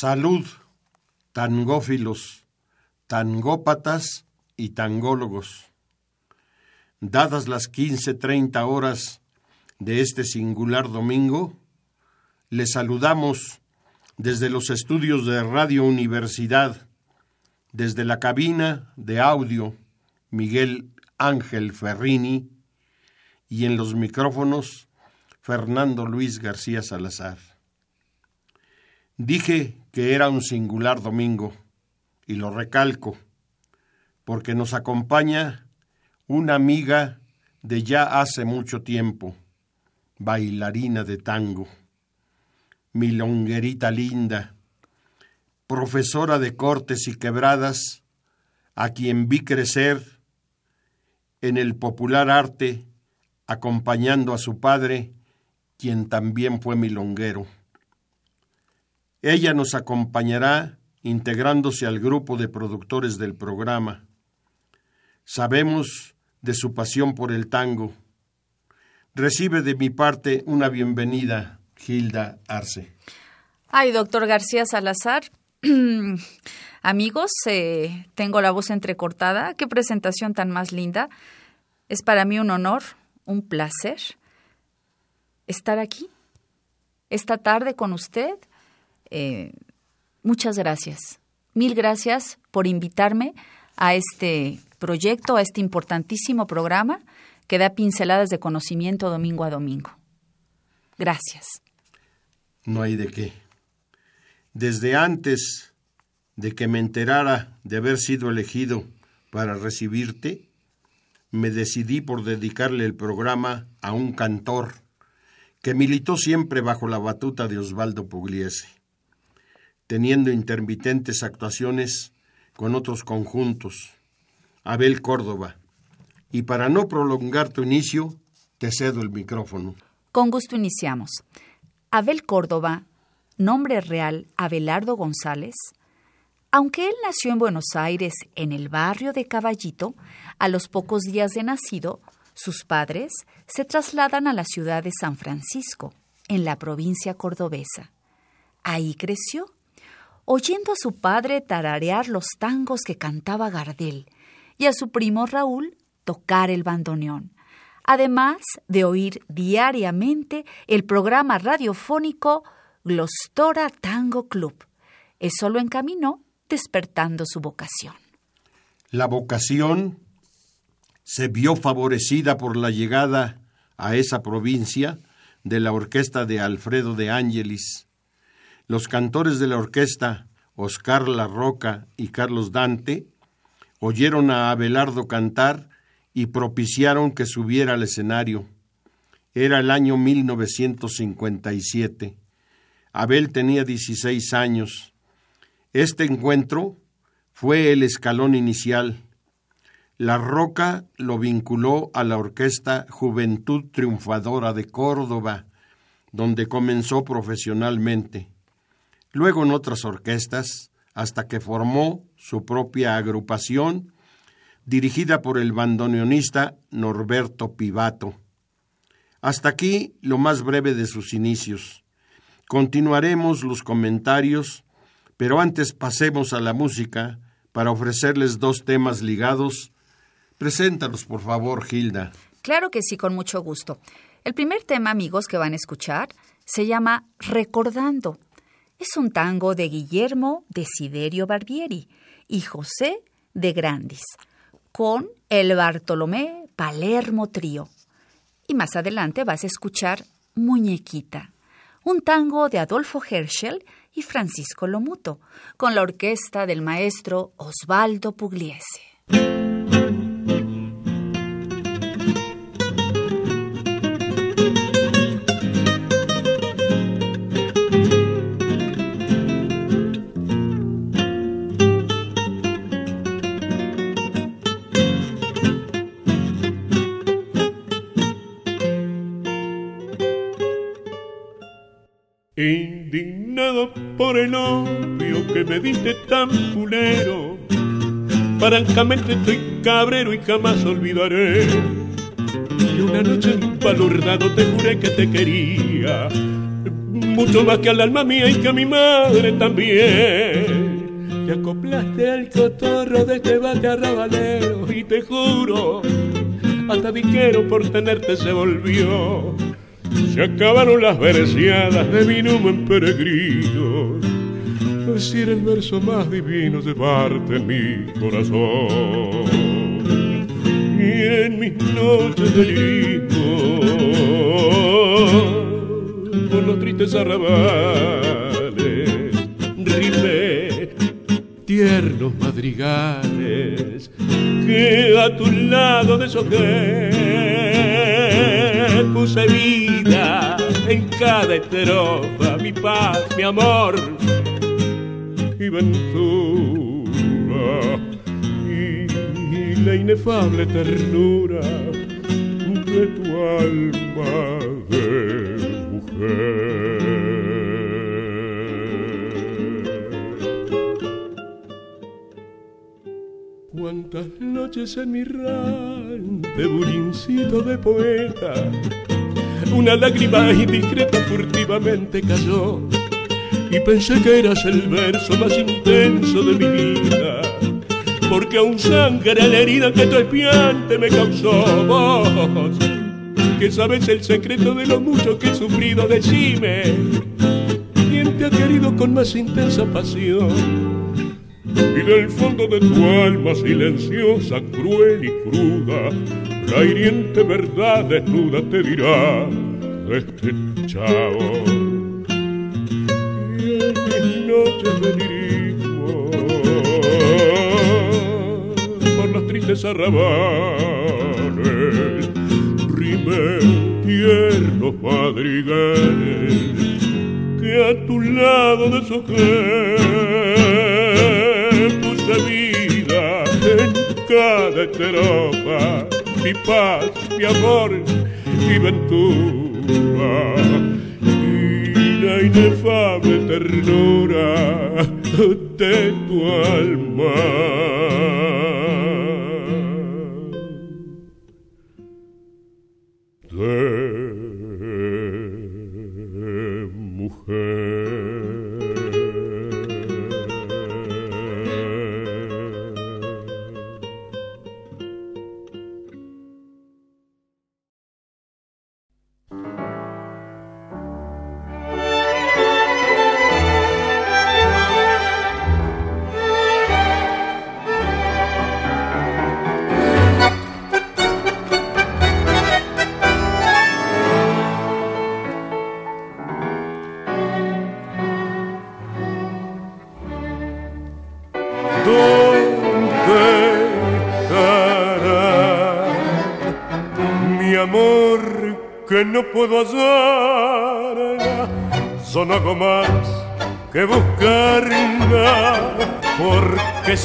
Salud, tangófilos, tangópatas y tangólogos. Dadas las quince treinta horas de este singular domingo, les saludamos desde los estudios de Radio Universidad, desde la cabina de audio Miguel Ángel Ferrini y en los micrófonos Fernando Luis García Salazar. Dije que era un singular domingo, y lo recalco, porque nos acompaña una amiga de ya hace mucho tiempo, bailarina de tango, milonguerita linda, profesora de cortes y quebradas, a quien vi crecer en el popular arte, acompañando a su padre, quien también fue milonguero. Ella nos acompañará integrándose al grupo de productores del programa. Sabemos de su pasión por el tango. Recibe de mi parte una bienvenida, Gilda Arce. Ay, doctor García Salazar. Amigos, eh, tengo la voz entrecortada. Qué presentación tan más linda. Es para mí un honor, un placer estar aquí esta tarde con usted eh, muchas gracias. Mil gracias por invitarme a este proyecto, a este importantísimo programa que da pinceladas de conocimiento domingo a domingo. Gracias. No hay de qué. Desde antes de que me enterara de haber sido elegido para recibirte, me decidí por dedicarle el programa a un cantor que militó siempre bajo la batuta de Osvaldo Pugliese teniendo intermitentes actuaciones con otros conjuntos. Abel Córdoba. Y para no prolongar tu inicio, te cedo el micrófono. Con gusto iniciamos. Abel Córdoba, nombre real Abelardo González, aunque él nació en Buenos Aires, en el barrio de Caballito, a los pocos días de nacido, sus padres se trasladan a la ciudad de San Francisco, en la provincia cordobesa. Ahí creció oyendo a su padre tararear los tangos que cantaba Gardel y a su primo Raúl tocar el bandoneón, además de oír diariamente el programa radiofónico Glostora Tango Club. Eso lo encaminó despertando su vocación. La vocación se vio favorecida por la llegada a esa provincia de la orquesta de Alfredo de Ángelis, los cantores de la orquesta, Oscar La Roca y Carlos Dante, oyeron a Abelardo cantar y propiciaron que subiera al escenario. Era el año 1957. Abel tenía 16 años. Este encuentro fue el escalón inicial. La Roca lo vinculó a la orquesta Juventud Triunfadora de Córdoba, donde comenzó profesionalmente luego en otras orquestas, hasta que formó su propia agrupación, dirigida por el bandoneonista Norberto Pivato. Hasta aquí lo más breve de sus inicios. Continuaremos los comentarios, pero antes pasemos a la música para ofrecerles dos temas ligados. Preséntalos, por favor, Gilda. Claro que sí, con mucho gusto. El primer tema, amigos, que van a escuchar se llama Recordando. Es un tango de Guillermo Desiderio Barbieri y José de Grandis, con el Bartolomé Palermo Trío. Y más adelante vas a escuchar Muñequita, un tango de Adolfo Herschel y Francisco Lomuto, con la orquesta del maestro Osvaldo Pugliese. Indignado por el novio que me diste tan fulero, francamente estoy cabrero y jamás olvidaré. Y una noche empalurdado te juré que te quería, mucho más que al alma mía y que a mi madre también. Te acoplaste al cotorro de este bate arrabalero y te juro, hasta viquero por tenerte se volvió se acabaron las verseadas de mi en peregrino. Decir el verso más divino de parte en mi corazón. Y en mis noches de lirismo, por los tristes arrabales, rimé tiernos madrigales que a tu lado puse vida en cada estrofa, mi paz, mi amor y ventura y, la inefable ternura de tu alma de mujer. Cuántas noches en mi de bulincito de poeta. Una lágrima indiscreta furtivamente cayó y pensé que eras el verso más intenso de mi vida porque aún sangra la herida que tu espiante me causó. Vos que sabes el secreto de lo mucho que he sufrido decime quién te ha querido con más intensa pasión y del fondo de tu alma silenciosa, cruel y cruda, la hiriente verdad desnuda te dirá este chavo. Y en mis noches me dirijo por los tristes arrabales, rime tiernos madrigales que a tu lado de puse vida en cada estrofa, mi paz, mi amor, mi ventura y la inefable ternura de tu alma. no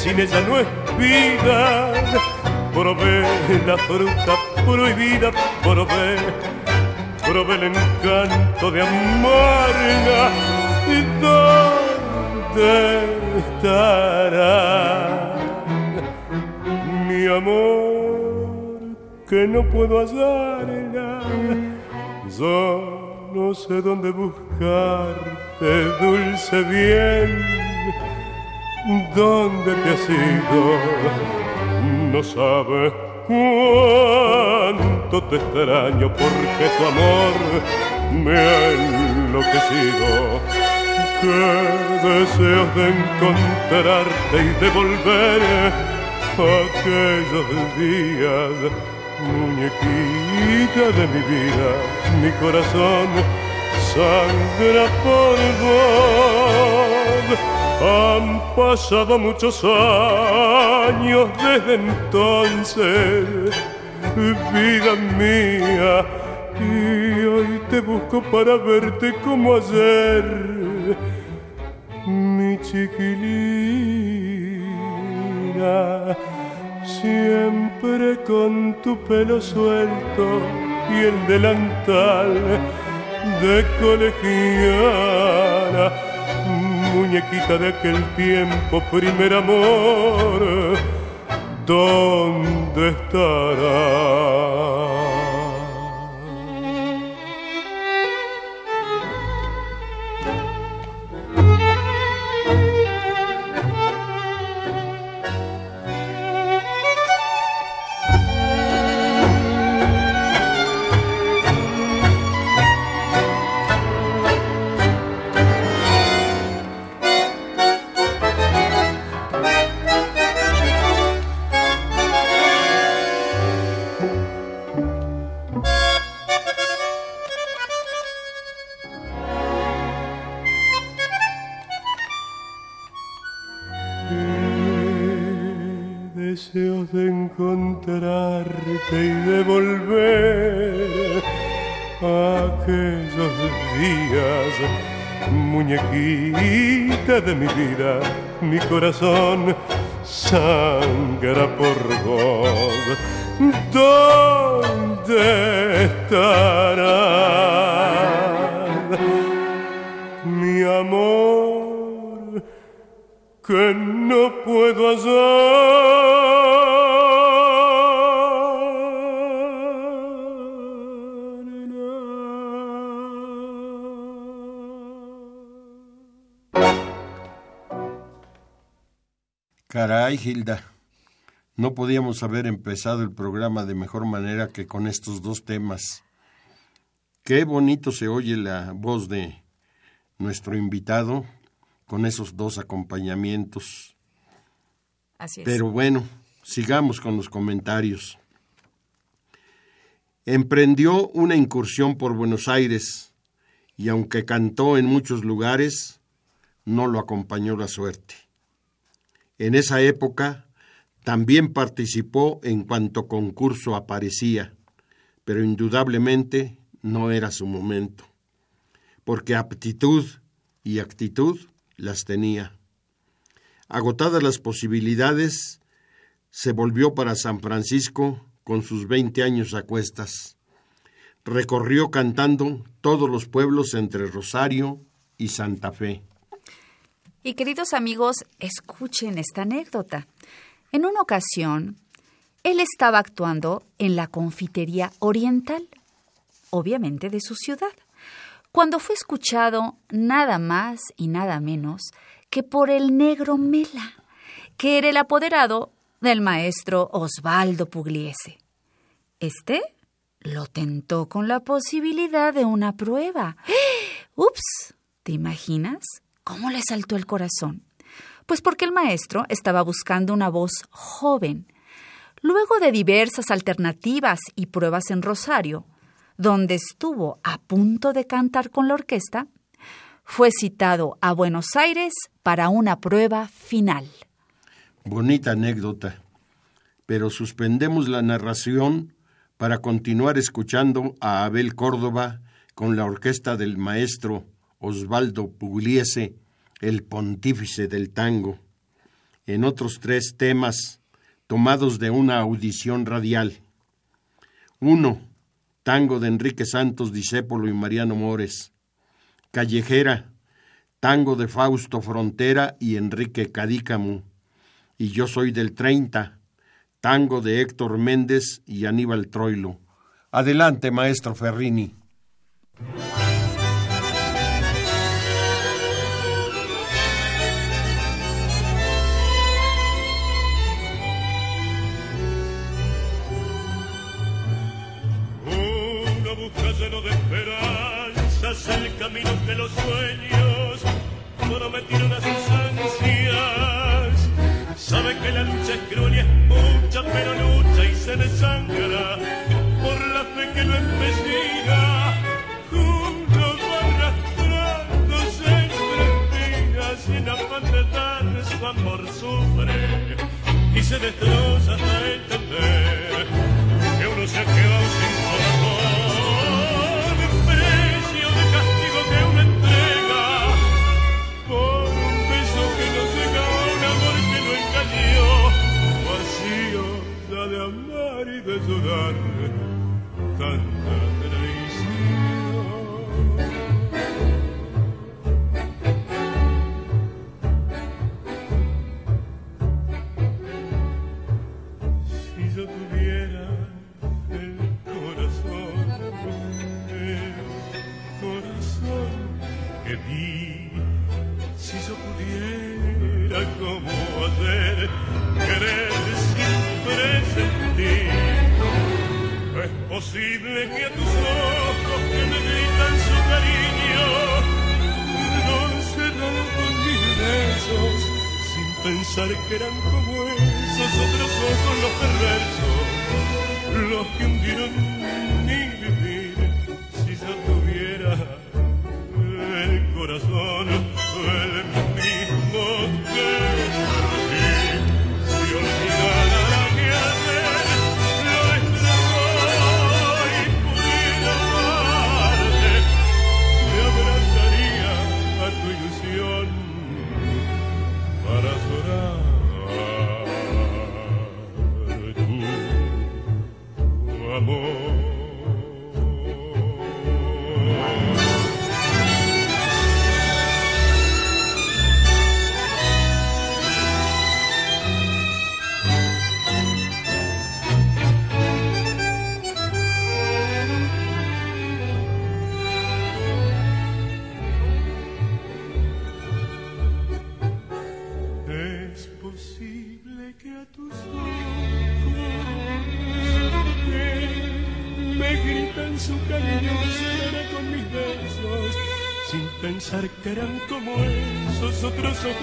sin ella no es vida. Probé la fruta prohibida, probé, probé el encanto de amarla. ¿Y dónde estará mi amor que no puedo hallarla? Te has ido? No sabes cuánto te extraño porque tu amor me ha enloquecido. Qué deseos de encontrarte y de volver aquellos días, muñequita de mi vida, mi corazón sangra por vos. Han pasado muchos años desde entonces, vida mía, y hoy te busco para verte como ayer, mi chiquilina, siempre con tu pelo suelto y el delantal de colegiala, muñequita de aquel tiempo, primer amor, ¿dónde estará? Encontrarte y devolver aquellos días, muñequita de mi vida, mi corazón sangra por vos. ¿Dónde estará mi amor que no puedo hacer? Caray, Hilda. No podíamos haber empezado el programa de mejor manera que con estos dos temas. Qué bonito se oye la voz de nuestro invitado con esos dos acompañamientos. Así es. Pero bueno, sigamos con los comentarios. Emprendió una incursión por Buenos Aires y aunque cantó en muchos lugares, no lo acompañó la suerte. En esa época también participó en cuanto concurso aparecía, pero indudablemente no era su momento, porque aptitud y actitud las tenía. Agotadas las posibilidades, se volvió para San Francisco con sus veinte años a cuestas. Recorrió cantando todos los pueblos entre Rosario y Santa Fe. Y queridos amigos, escuchen esta anécdota. En una ocasión, él estaba actuando en la confitería oriental, obviamente de su ciudad, cuando fue escuchado nada más y nada menos que por el negro Mela, que era el apoderado del maestro Osvaldo Pugliese. Este lo tentó con la posibilidad de una prueba. ¡Ups! ¿Te imaginas? ¿Cómo le saltó el corazón? Pues porque el maestro estaba buscando una voz joven. Luego de diversas alternativas y pruebas en Rosario, donde estuvo a punto de cantar con la orquesta, fue citado a Buenos Aires para una prueba final. Bonita anécdota, pero suspendemos la narración para continuar escuchando a Abel Córdoba con la orquesta del maestro Osvaldo Pugliese, el pontífice del tango, en otros tres temas tomados de una audición radial. Uno, tango de Enrique Santos Discépolo y Mariano Mores. Callejera, tango de Fausto Frontera y Enrique Cadícamo. Y Yo soy del 30, tango de Héctor Méndez y Aníbal Troilo. Adelante, maestro Ferrini. se destroza frente a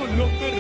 con lo que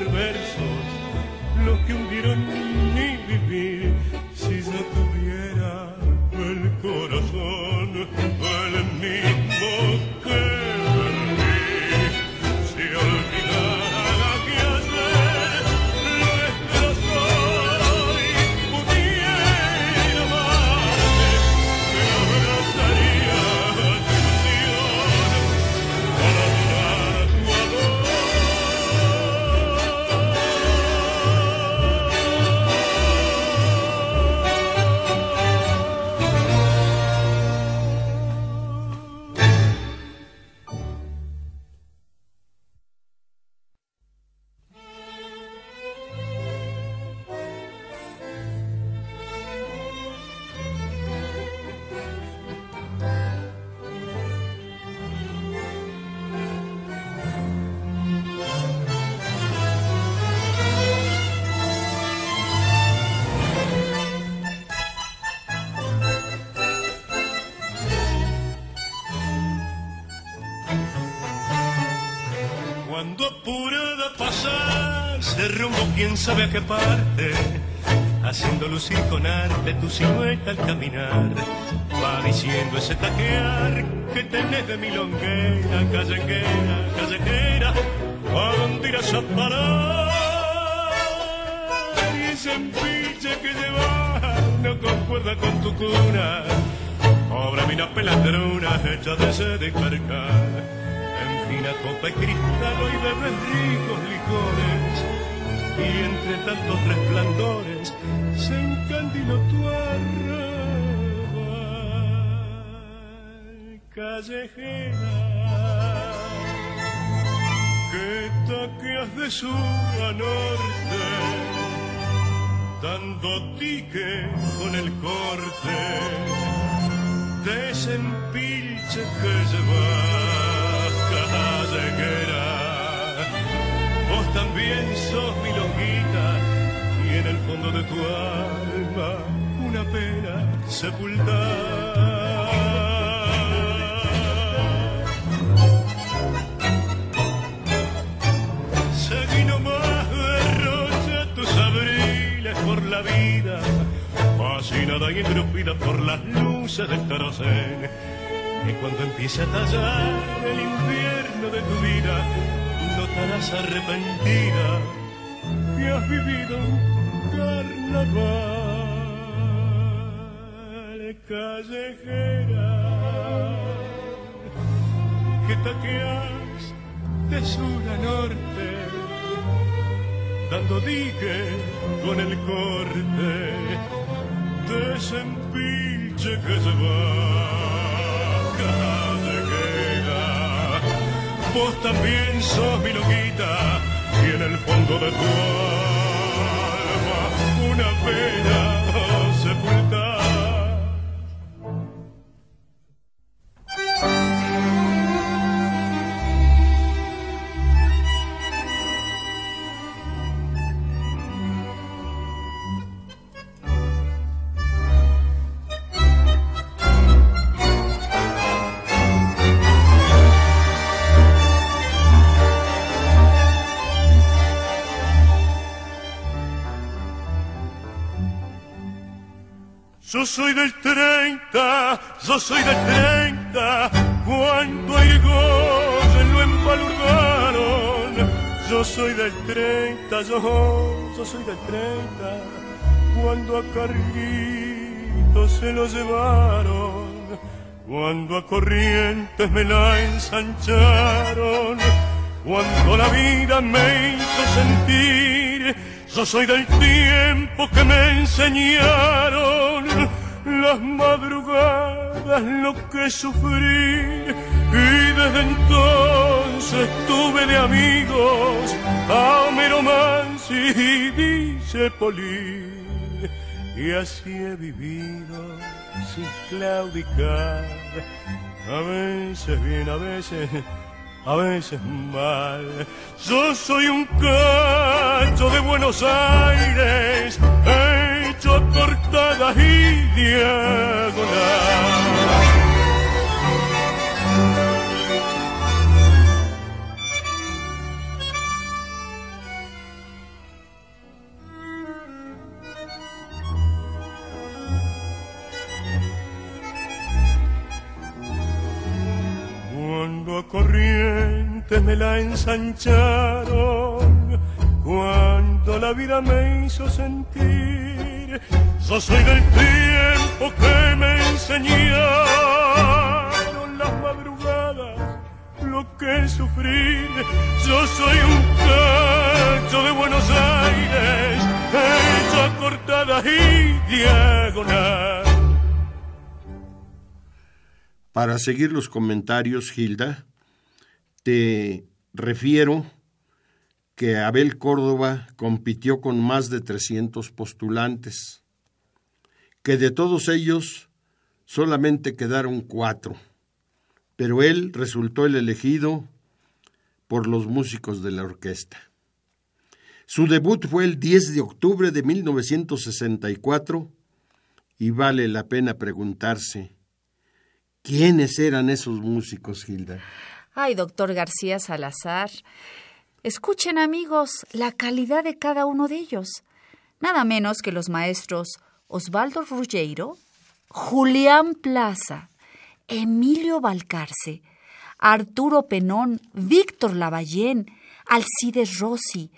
quién sabe a qué parte, haciendo lucir con arte tu silueta al caminar. Va diciendo ese taquear que tenés de milonguera, callejera, callejera, ¿a irás a parar? Y ese empille que llevas no concuerda con tu cuna. obra minas pelandrunas hechas de sed y carcar. En fina copa y cristal y de ricos licores y entre tantos resplandores se encandiló tu arrabal callejera que toqueas de sur a norte dando tique con el corte de que llevas callejera. Vos también sos mi longuita y en el fondo de tu alma una pena sepultada. por la vida, fascinada y engrupida por las luces del tarocén. y cuando empiece a tallar el invierno de tu vida, notarás arrepentida que has vivido un carnaval callejera que taqueas de sur a norte, dando dique con el corte de ese que se va. Callejera, vos también sos mi loquita y en el fondo de tu alma una pena soy del 30, yo soy del 30, cuando gol lo empalurdaron. Yo soy del 30, yo, yo soy del 30, cuando a Carlito se lo llevaron. Cuando a Corrientes me la ensancharon, cuando la vida me hizo sentir yo soy del tiempo que me enseñaron las madrugadas lo que sufrí y desde entonces tuve de amigos a Homero Mansi y dice Poli y así he vivido sin claudicar a veces bien a veces a veces mal. Yo soy un cacho de Buenos Aires, hecho a cortadas y diagonal. Cuando corrientes me la ensancharon, cuando la vida me hizo sentir, yo soy del tiempo que me enseñaron las madrugadas lo que sufrí. Yo soy un cacho de Buenos Aires, hecho a cortada y diagonal. Para seguir los comentarios, Gilda, te refiero que Abel Córdoba compitió con más de 300 postulantes, que de todos ellos solamente quedaron cuatro, pero él resultó el elegido por los músicos de la orquesta. Su debut fue el 10 de octubre de 1964 y vale la pena preguntarse, ¿Quiénes eran esos músicos, Gilda? Ay, doctor García Salazar. Escuchen, amigos, la calidad de cada uno de ellos. Nada menos que los maestros Osvaldo Ruggiero, Julián Plaza, Emilio Balcarce, Arturo Penón, Víctor Lavallén, Alcides Rossi,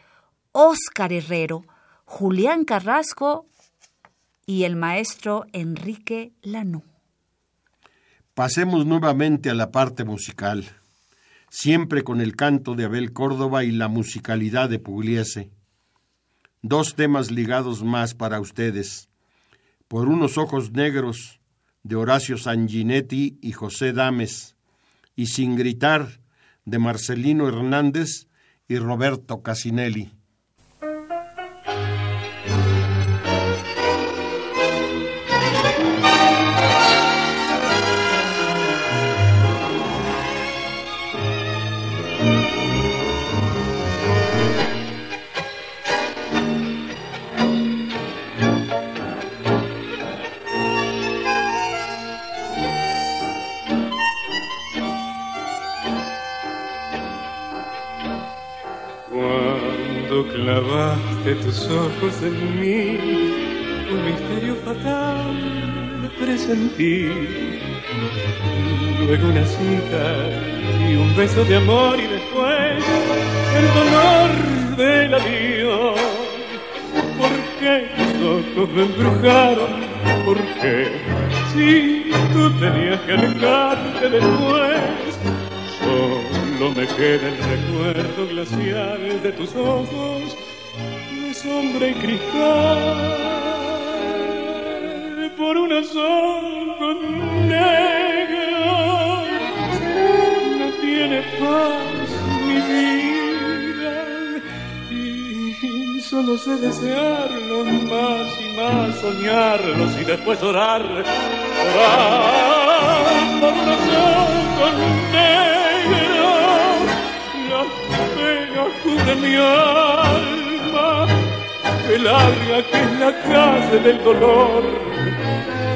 Óscar Herrero, Julián Carrasco y el maestro Enrique Lanú. Pasemos nuevamente a la parte musical, siempre con el canto de Abel Córdoba y la musicalidad de Pugliese. Dos temas ligados más para ustedes. Por unos ojos negros, de Horacio Sanguinetti y José Dames, y Sin gritar, de Marcelino Hernández y Roberto Casinelli. Clavaste tus ojos en mí, tu misterio fatal presentí. Luego una cita y un beso de amor y después el dolor del adiós. ¿Por qué tus ojos me embrujaron? ¿Por qué? Si tú tenías que alejarte después, solo me queda el recuerdo glacial de tus ojos sombra y cristal por unos ojos negros no tiene paz mi vida y solo sé desearlos más y más soñarlos y después orar orar por unos ojos negros las penas cubren mi alma que larga que es la calle del dolor,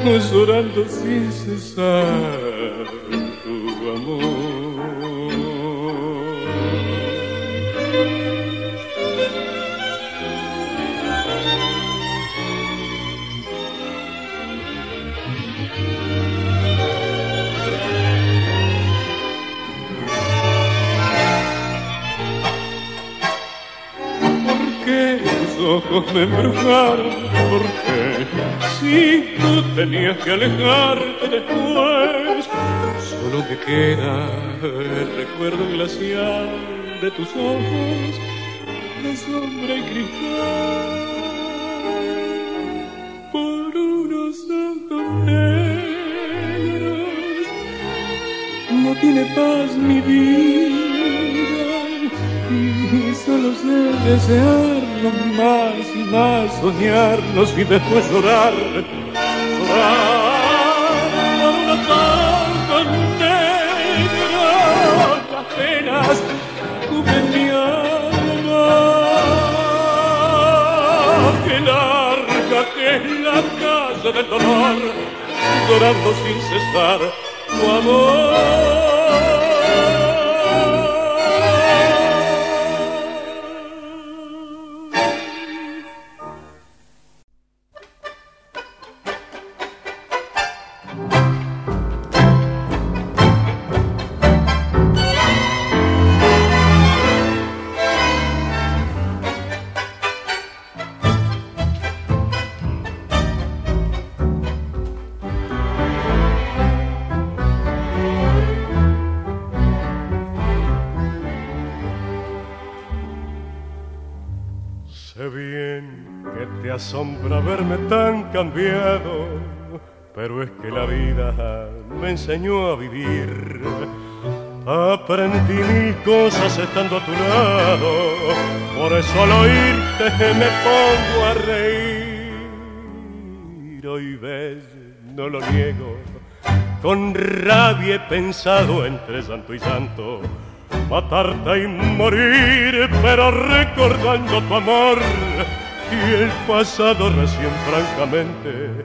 llorando sin cesar tu amor. Ojos me embrujaron, porque si tú tenías que alejarte después, solo te queda el recuerdo glacial de tus ojos de sombra y cristal. Por unos ojos negros no tiene paz mi vida solo sé desearlo más y más, soñarlos y después llorar, llorar por una tanta negra, las penas cubren mi alma, que larga que es la casa del dolor, llorando sin cesar tu amor. Pero es que la vida me enseñó a vivir. Aprendí mil cosas estando a tu lado, por eso al oírte me pongo a reír. Hoy ves, no lo niego, con rabia he pensado entre santo y santo matarte y morir, pero recordando tu amor y el pasado recién francamente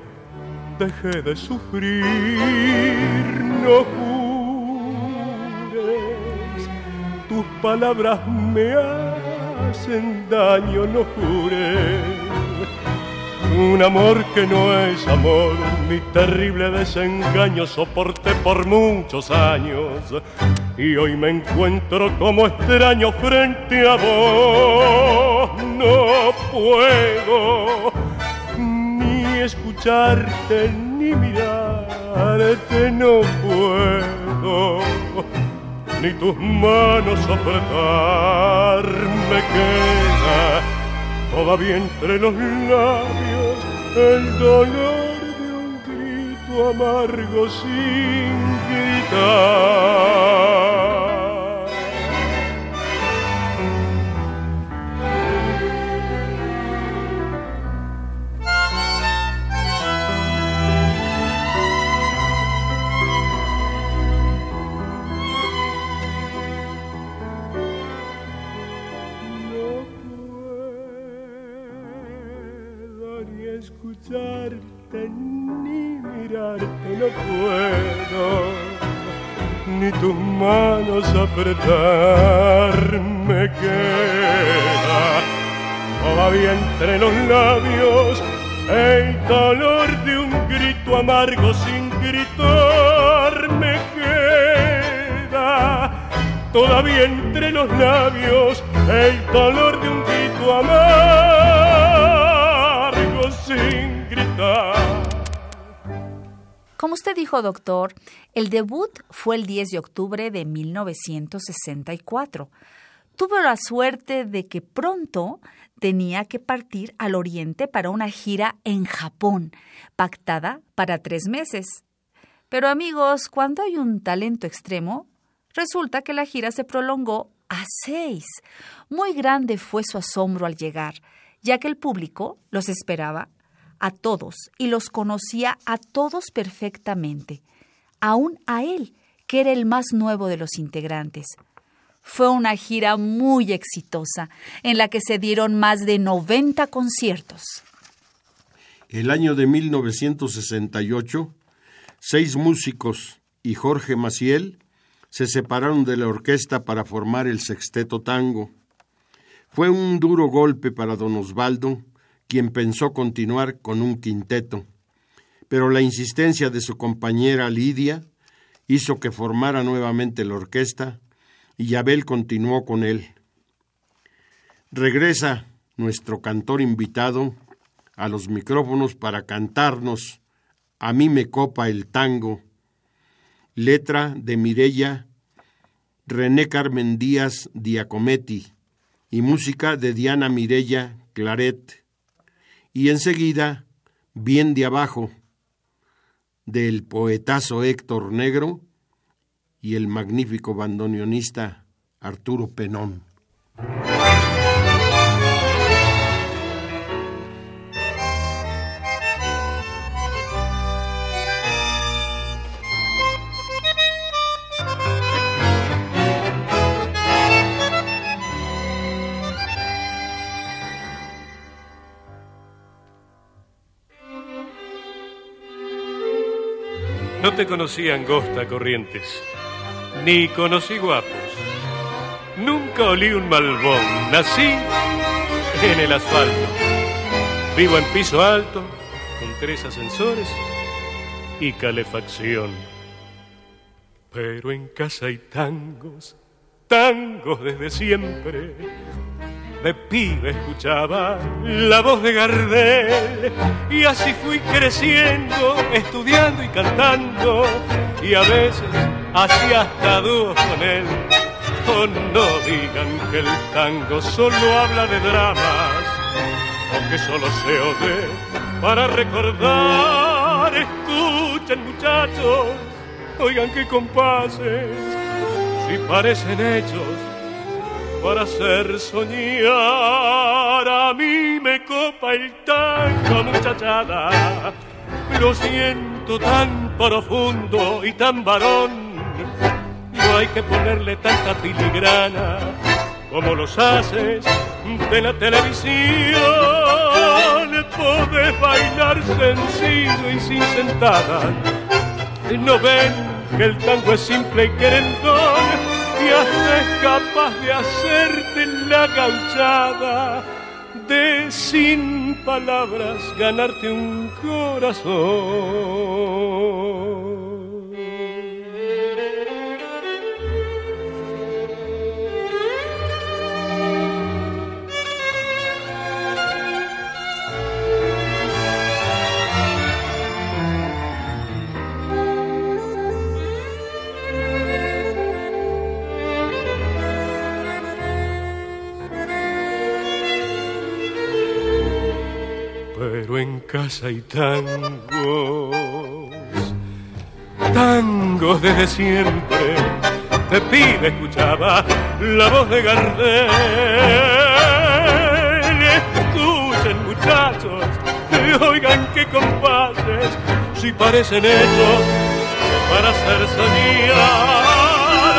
dejé de sufrir. No jures, tus palabras me hacen daño, no jures un amor que no es amor, mi terrible desengaño soporté por muchos años y hoy me encuentro como extraño frente a vos. No puedo ni escucharte ni mirarte, no puedo ni tus manos apretar me queda todavía entre los labios el dolor de un grito amargo sin gritar. Ni mirarte no puedo, ni tus manos apretar me queda. Todavía entre los labios el dolor de un grito amargo sin gritar me queda. Todavía entre los labios el dolor de un grito amargo sin gritar. Como usted dijo, doctor, el debut fue el 10 de octubre de 1964. Tuvo la suerte de que pronto tenía que partir al oriente para una gira en Japón, pactada para tres meses. Pero amigos, cuando hay un talento extremo, resulta que la gira se prolongó a seis. Muy grande fue su asombro al llegar, ya que el público los esperaba a todos y los conocía a todos perfectamente, aún a él, que era el más nuevo de los integrantes. Fue una gira muy exitosa, en la que se dieron más de 90 conciertos. El año de 1968, seis músicos y Jorge Maciel se separaron de la orquesta para formar el Sexteto Tango. Fue un duro golpe para don Osvaldo, quien pensó continuar con un quinteto, pero la insistencia de su compañera Lidia hizo que formara nuevamente la orquesta y Abel continuó con él. Regresa nuestro cantor invitado a los micrófonos para cantarnos A mí me copa el tango, letra de Mirella René Carmen Díaz Diacometti y música de Diana Mirella Claret. Y enseguida, bien de abajo, del poetazo Héctor Negro, y el magnífico bandoneonista Arturo Penón. No te conocí angosta, Corrientes ni conocí guapos. Nunca olí un malbón, nací en el asfalto. Vivo en piso alto, con tres ascensores y calefacción. Pero en casa hay tangos, tangos desde siempre. De pibe escuchaba la voz de Gardel y así fui creciendo, estudiando y cantando y a veces así hasta dúo con él. Oh, no digan que el tango solo habla de dramas, o que solo se oye para recordar. Escuchen muchachos, oigan qué compases, si parecen hechos para hacer soñar. A mí me copa el tango, muchachada, lo siento tan profundo y tan varón no hay que ponerle tanta filigrana como los haces de la televisión. Podés bailar sencillo y sin sentada. No ven que el tango es simple y querendón es capaz de hacerte la gauchada de sin palabras ganarte un corazón. En casa hay tangos, tangos desde siempre. Te pide, escuchaba la voz de Gardel. Escuchen, muchachos, oigan qué compases, si parecen hechos para hacer soñar.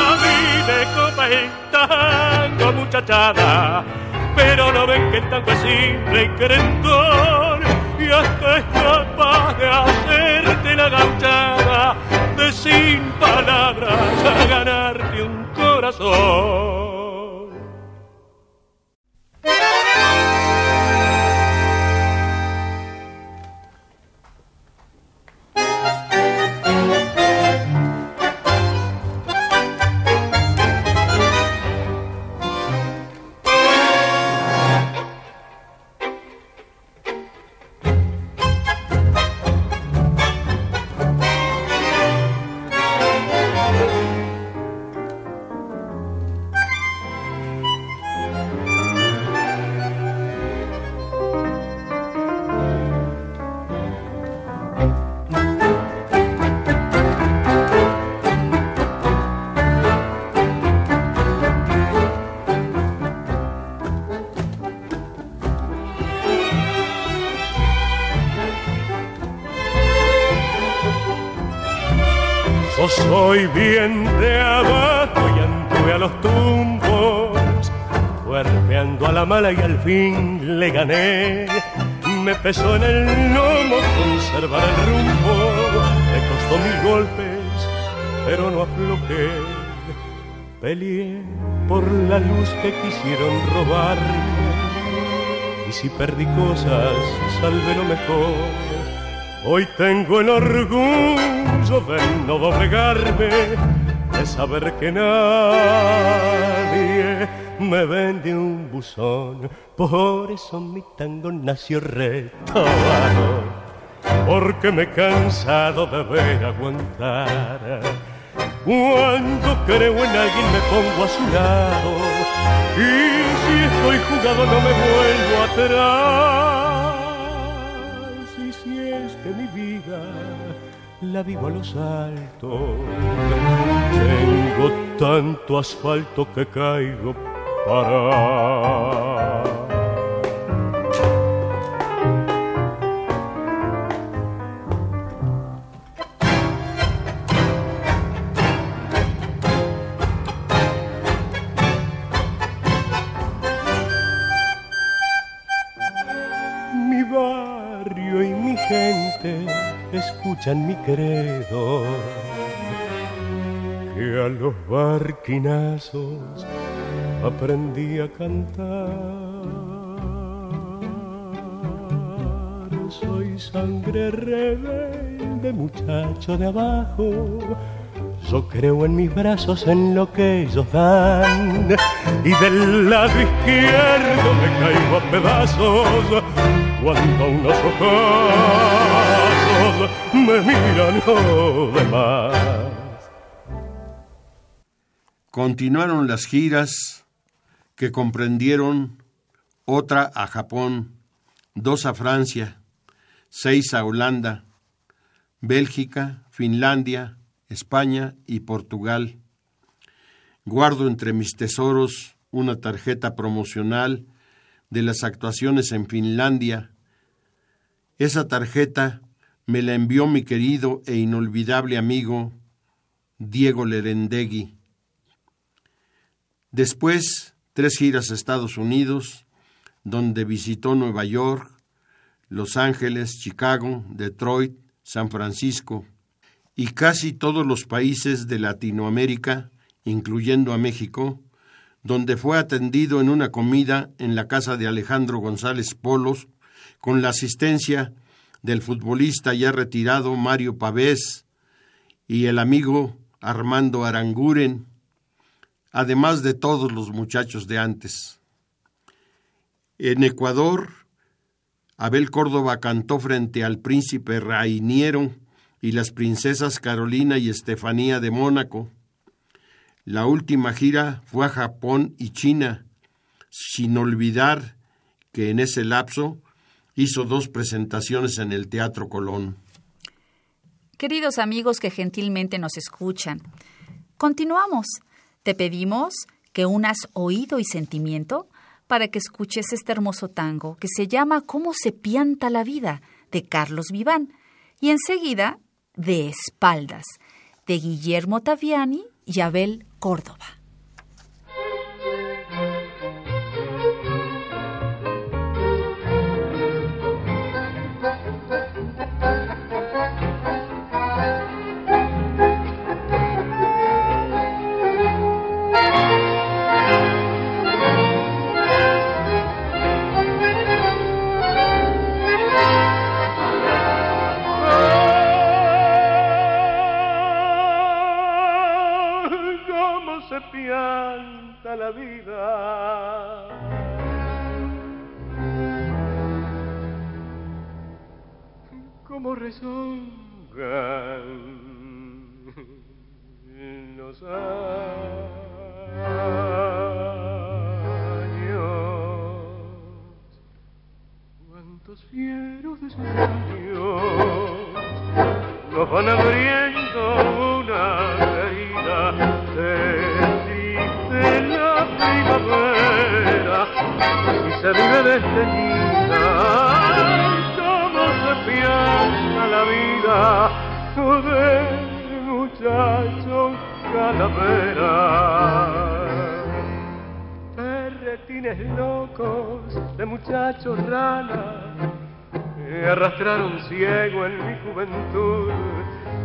A mí me copa el tango, muchachada, pero no ven que el tango es simple y querendón y hasta es capaz de hacerte la gauchada de sin palabras a ganarte un corazón. Soy bien de abajo y anduve a los tumbos, cuerpeando a la mala y al fin le gané. Me pesó en el lomo conservar el rumbo, me costó mil golpes, pero no aflojé. Peleé por la luz que quisieron robarme, y si perdí cosas, salve lo mejor Hoy tengo el orgullo de no doblegarme, de saber que nadie me vende un buzón. Por eso mi tango nació retomado, porque me he cansado de ver aguantar. Cuando creo en alguien me pongo a su lado, y si estoy jugado no me vuelvo atrás la vivo a los altos. Tengo tanto asfalto que caigo para escuchan mi credo, que a los barquinazos aprendí a cantar. Soy sangre rebelde, muchacho de abajo. Yo creo en mis brazos, en lo que ellos dan. Y del lado izquierdo me caigo a pedazos cuando unos ojos me miran lo demás. Continuaron las giras que comprendieron otra a Japón, dos a Francia, seis a Holanda, Bélgica, Finlandia, España y Portugal. Guardo entre mis tesoros una tarjeta promocional de las actuaciones en Finlandia, esa tarjeta me la envió mi querido e inolvidable amigo Diego Lerendegui. Después, tres giras a Estados Unidos, donde visitó Nueva York, Los Ángeles, Chicago, Detroit, San Francisco y casi todos los países de Latinoamérica, incluyendo a México, donde fue atendido en una comida en la casa de Alejandro González Polos, con la asistencia del futbolista ya retirado Mario Pavés y el amigo Armando Aranguren, además de todos los muchachos de antes. En Ecuador, Abel Córdoba cantó frente al príncipe Rainiero y las princesas Carolina y Estefanía de Mónaco. La última gira fue a Japón y China, sin olvidar que en ese lapso hizo dos presentaciones en el Teatro Colón. Queridos amigos que gentilmente nos escuchan, continuamos. Te pedimos que unas oído y sentimiento para que escuches este hermoso tango que se llama Cómo se pianta la vida de Carlos Viván y enseguida De espaldas de Guillermo Taviani y Abel Córdoba. La vida. Como rezongan los años, cuántos fieros de sus años nos van abriendo se vive desteñida como se piensa la vida de muchacho calavera. Perretines locos de muchachos rana me arrastraron ciego en mi juventud,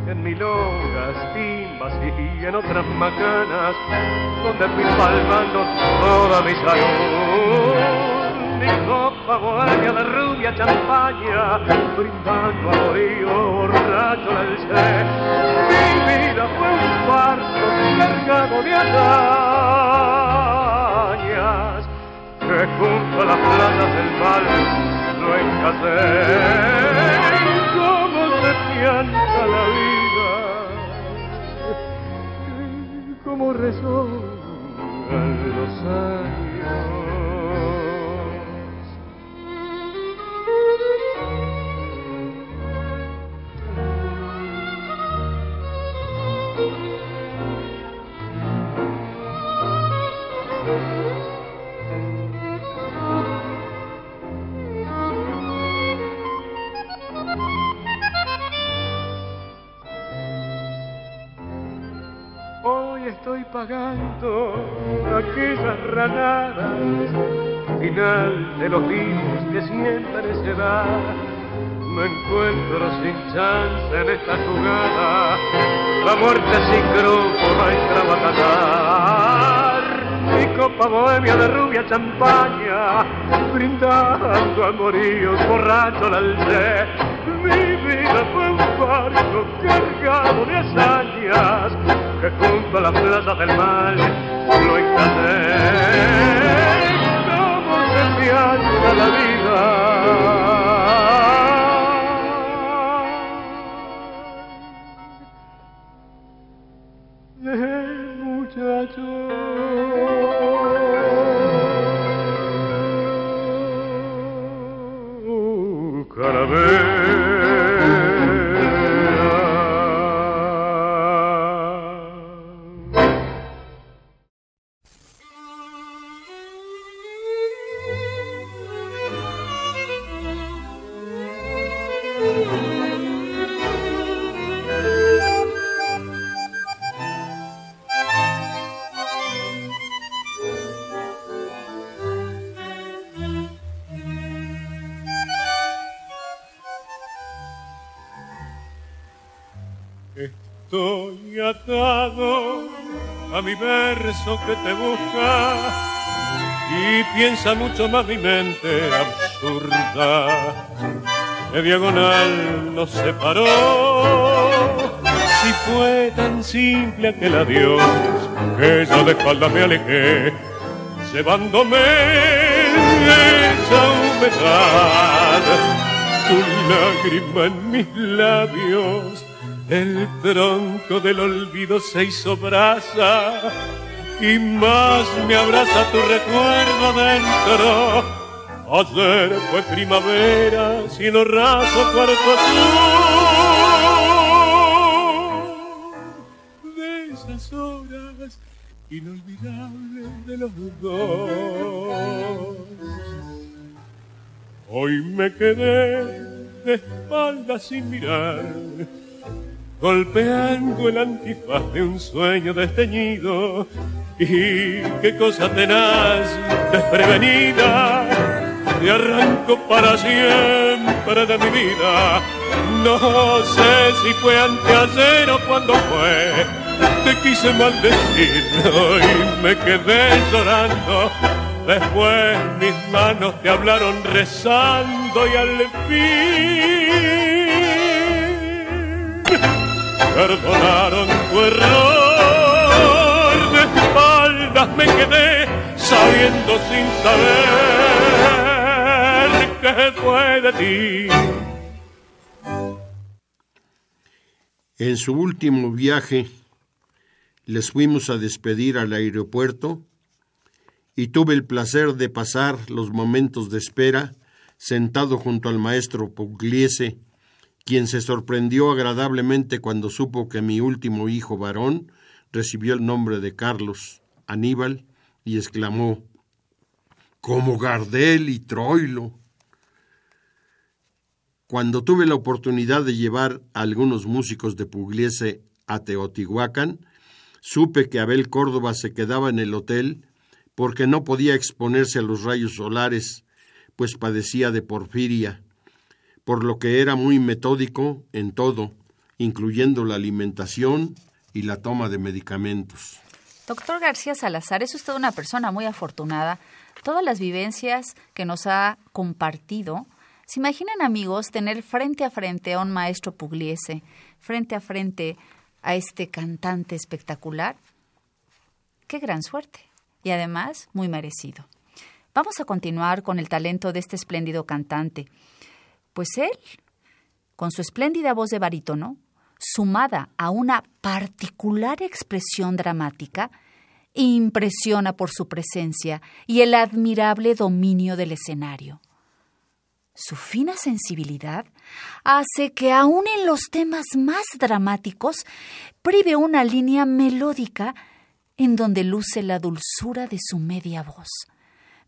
en milongas, timbas y en otras macanas, donde fui palmando toda mi salud mi copa bohemia de rubia champaña, brindando a morío borracho del ser. Mi vida fue un fardo cargado de hazañas, que junto a las playas del mal lo encasé. Cómo se pianta la vida, cómo resonan los años. Estoy pagando aquellas ranadas, final de los vivos que siempre se da. Me encuentro sin chance en esta jugada, la muerte sin grupo va a extravaganzar. Mi copa bohemia de rubia champaña, brindando amoríos, borracho la alcé. Mi vida fue un barco cargado de hazañas que junto a las plazas del mal lo encasé. Como se pianza la vida. De muchacho que te busca y piensa mucho más mi mente absurda. De diagonal nos separó. Si fue tan simple aquel adiós que yo de espaldas me alejé, llevándome esa humedad, tu lágrima en mis labios el tronco del olvido se hizo brasa y más me abraza tu recuerdo dentro. Ayer fue primavera, cielo raso, cuarto azul. De esas horas inolvidables de los dos. Hoy me quedé de espaldas sin mirar golpeando el antifaz de un sueño desteñido. Y qué cosa tenaz, desprevenida, te arranco para siempre de mi vida. No sé si fue anteayer o cuando fue, te quise maldecir y me quedé llorando. Después mis manos te hablaron rezando y al fin perdonaron tu error. Me quedé sabiendo sin saber qué fue de ti. En su último viaje les fuimos a despedir al aeropuerto y tuve el placer de pasar los momentos de espera sentado junto al maestro Pugliese, quien se sorprendió agradablemente cuando supo que mi último hijo varón recibió el nombre de Carlos Aníbal y exclamó como Gardel y Troilo. Cuando tuve la oportunidad de llevar a algunos músicos de Pugliese a Teotihuacán, Supe que Abel Córdoba se quedaba en el hotel porque no podía exponerse a los rayos solares, pues padecía de porfiria, por lo que era muy metódico en todo, incluyendo la alimentación y la toma de medicamentos. Doctor García Salazar, es usted una persona muy afortunada. Todas las vivencias que nos ha compartido, ¿se imaginan amigos tener frente a frente a un maestro pugliese, frente a frente a este cantante espectacular? Qué gran suerte y además muy merecido. Vamos a continuar con el talento de este espléndido cantante. Pues él, con su espléndida voz de barítono, sumada a una particular expresión dramática, impresiona por su presencia y el admirable dominio del escenario. Su fina sensibilidad hace que aun en los temas más dramáticos prive una línea melódica en donde luce la dulzura de su media voz,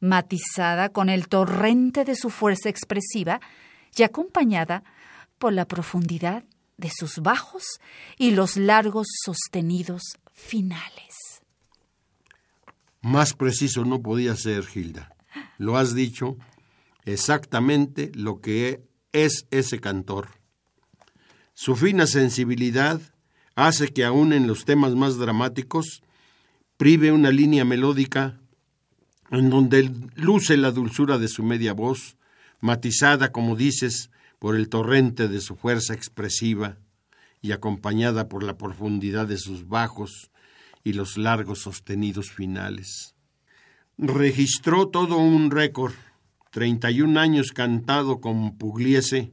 matizada con el torrente de su fuerza expresiva y acompañada por la profundidad de sus bajos y los largos sostenidos finales. Más preciso no podía ser, Gilda. Lo has dicho exactamente lo que es ese cantor. Su fina sensibilidad hace que aun en los temas más dramáticos prive una línea melódica en donde luce la dulzura de su media voz, matizada, como dices, por el torrente de su fuerza expresiva y acompañada por la profundidad de sus bajos y los largos sostenidos finales. Registró todo un récord, 31 años cantado con Pugliese,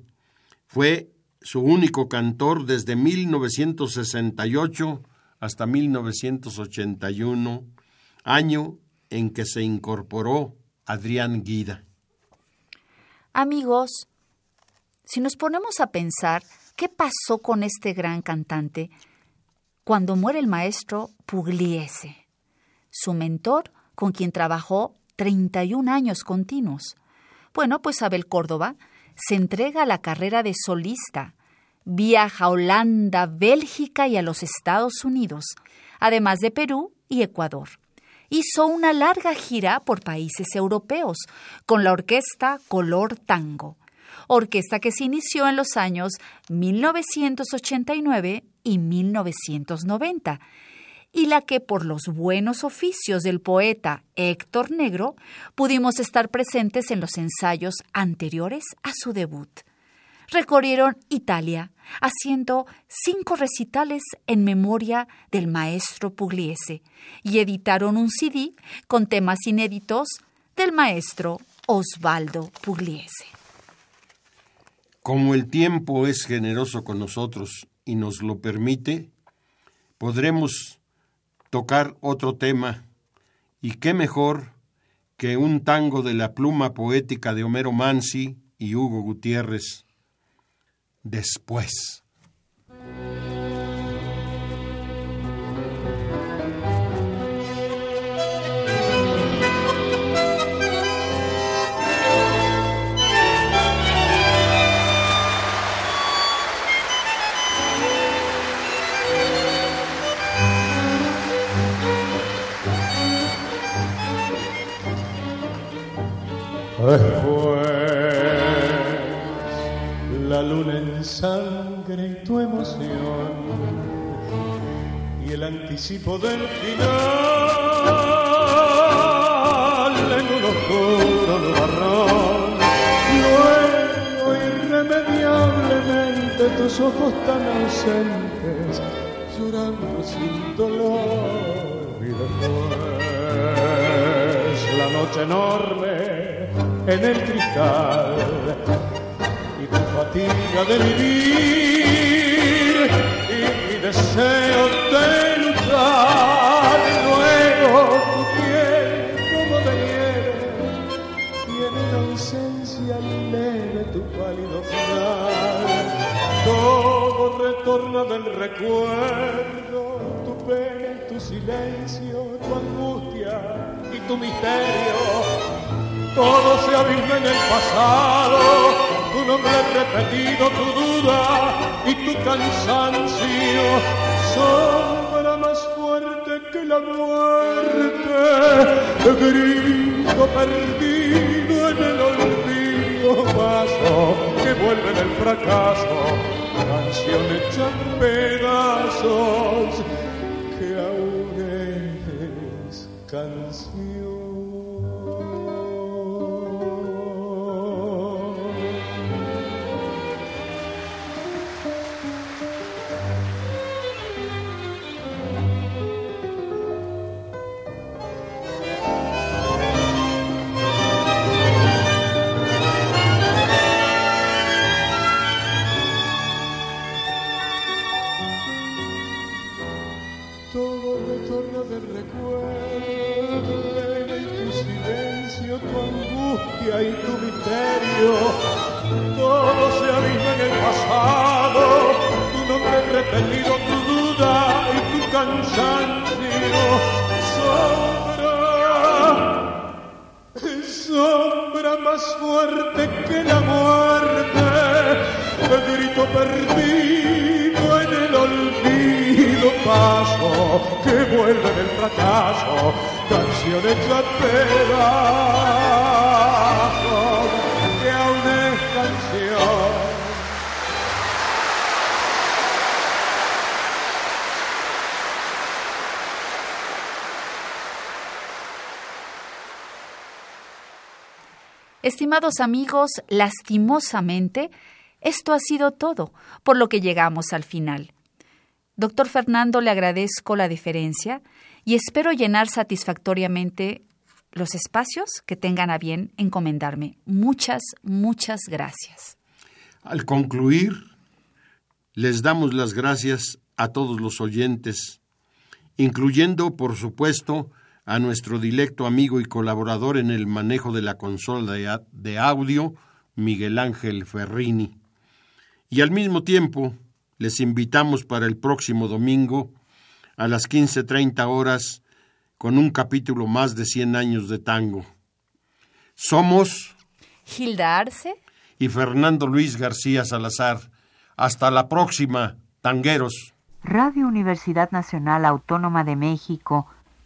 fue su único cantor desde 1968 hasta 1981, año en que se incorporó Adrián Guida. Amigos, si nos ponemos a pensar qué pasó con este gran cantante cuando muere el maestro Pugliese, su mentor con quien trabajó 31 años continuos. Bueno, pues Abel Córdoba se entrega a la carrera de solista, viaja a Holanda, Bélgica y a los Estados Unidos, además de Perú y Ecuador. Hizo una larga gira por países europeos con la orquesta Color Tango orquesta que se inició en los años 1989 y 1990, y la que por los buenos oficios del poeta Héctor Negro pudimos estar presentes en los ensayos anteriores a su debut. Recorrieron Italia, haciendo cinco recitales en memoria del maestro Pugliese, y editaron un CD con temas inéditos del maestro Osvaldo Pugliese. Como el tiempo es generoso con nosotros y nos lo permite, podremos tocar otro tema, y qué mejor que un tango de la pluma poética de Homero Mansi y Hugo Gutiérrez, después. Después, la luna en sangre y tu emoción, y el anticipo del final en un oscuro barrón. Luego, irremediablemente, tus ojos tan ausentes, llorando sin dolor, y después, la noche enorme en el cristal. Y tu fatiga de vivir y mi deseo de luchar luego tu piel como de nieve tiene la ausencia leve tu pálido final. Todo retorna del recuerdo tu pena tu silencio tu angustia y tu misterio todo se abisma en el pasado, tu nombre repetido, tu duda y tu cansancio, sombra más fuerte la muerte, grito perdido en el olvido, paso que vuelve del fracaso, canción hecha pedazos, que aún es canción. Amigos, lastimosamente, esto ha sido todo, por lo que llegamos al final. Doctor Fernando, le agradezco la deferencia y espero llenar satisfactoriamente los espacios que tengan a bien encomendarme. Muchas, muchas gracias. Al concluir, les damos las gracias a todos los oyentes, incluyendo, por supuesto, a nuestro directo amigo y colaborador en el manejo de la consola de audio, Miguel Ángel Ferrini. Y al mismo tiempo, les invitamos para el próximo domingo a las 15.30 horas con un capítulo más de 100 años de tango. Somos Gilda Arce y Fernando Luis García Salazar. Hasta la próxima, tangueros. Radio Universidad Nacional Autónoma de México